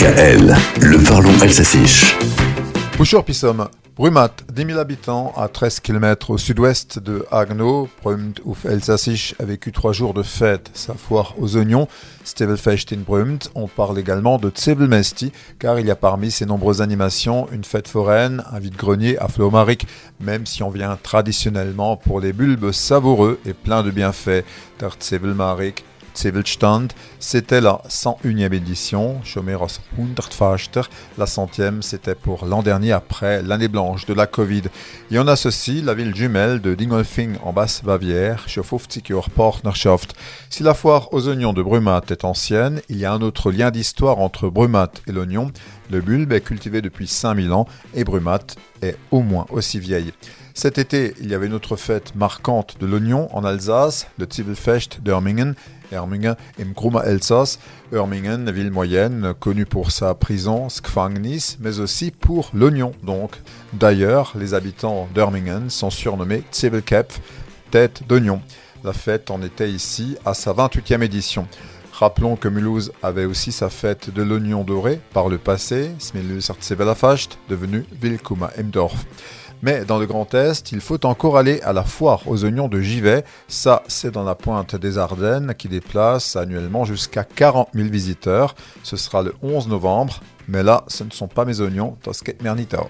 DKL, le parlons Elsassich. Bonjour Pissom. Brumat, 10 000 habitants à 13 km au sud-ouest de Agno. Brumt ouf Elsassich a vécu trois jours de fête. Sa foire aux oignons, Stevelfecht in Brumt. On parle également de Tsevelmesti, car il y a parmi ces nombreuses animations une fête foraine, un vide-grenier à Flomaric, même si on vient traditionnellement pour les bulbes savoureux et pleins de bienfaits. Tsevelmarik, C'était la 101e édition, Schomeros Hundertfaster. La centième, c'était pour l'an dernier après l'année blanche de la Covid. Et on associe la ville jumelle de Dingolfing en Basse-Bavière, chez Partnerschaft. Si la foire aux oignons de Brumat est ancienne, il y a un autre lien d'histoire entre Brumat et l'oignon. Le bulbe est cultivé depuis 5000 ans et Brumat est au moins aussi vieille. Cet été, il y avait une autre fête marquante de l'oignon en Alsace, le Zwiebelfest d'Ermingen. Ermingen im Gruma Elsass. Ermingen, ville moyenne, connue pour sa prison, Skfangnis, mais aussi pour l'oignon. Donc, d'ailleurs, les habitants d'Ermingen sont surnommés Zwiebelkepf, tête d'oignon. La fête en était ici à sa 28e édition. Rappelons que Mulhouse avait aussi sa fête de l'oignon doré par le passé, Smilus devenu Wilkuma Emdorf. Mais dans le Grand Est, il faut encore aller à la foire aux oignons de Givet. Ça, c'est dans la pointe des Ardennes qui déplace annuellement jusqu'à 40 000 visiteurs. Ce sera le 11 novembre. Mais là, ce ne sont pas mes oignons, Tosket Mernitao.